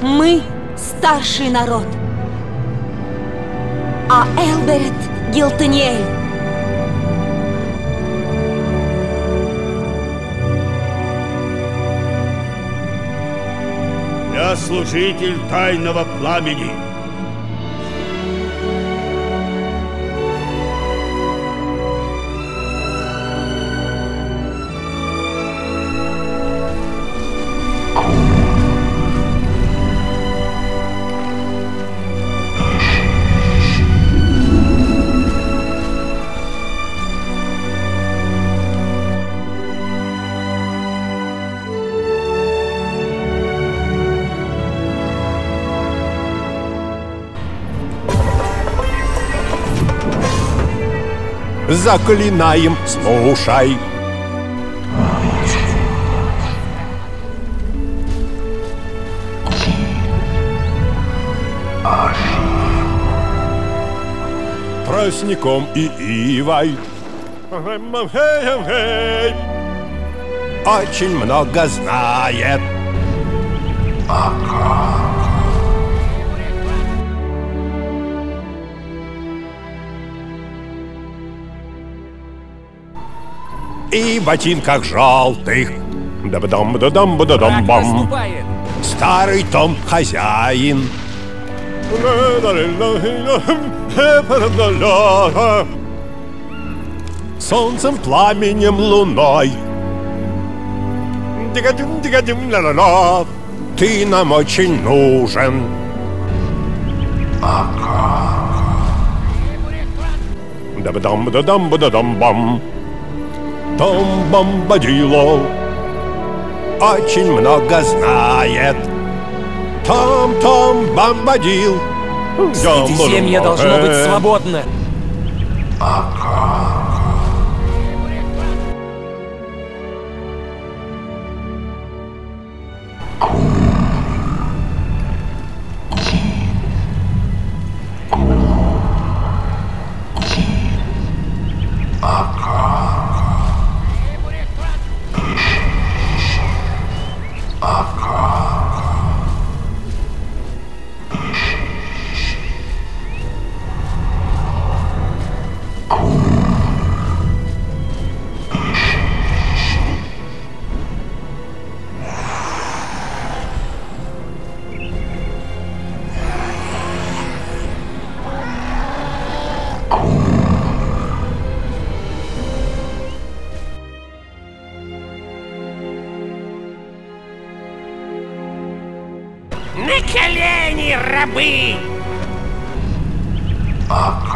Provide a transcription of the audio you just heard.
Мы старший народ. А Элберет Гилтаниэль. Я служитель тайного пламени Заклинаем, слушай. Тростником и ивой. Очень много знает И в ботинках желтых да дам да дам да дам бам Старый том хозяин. Солнцем, пламенем, луной. Ты нам очень нужен. Да-ба-дам, да-дам, да-дам, бам Том Бомбадило Очень много знает. Том, Том Бомбадил Средиземье должно быть свободно. На колени, рабы! А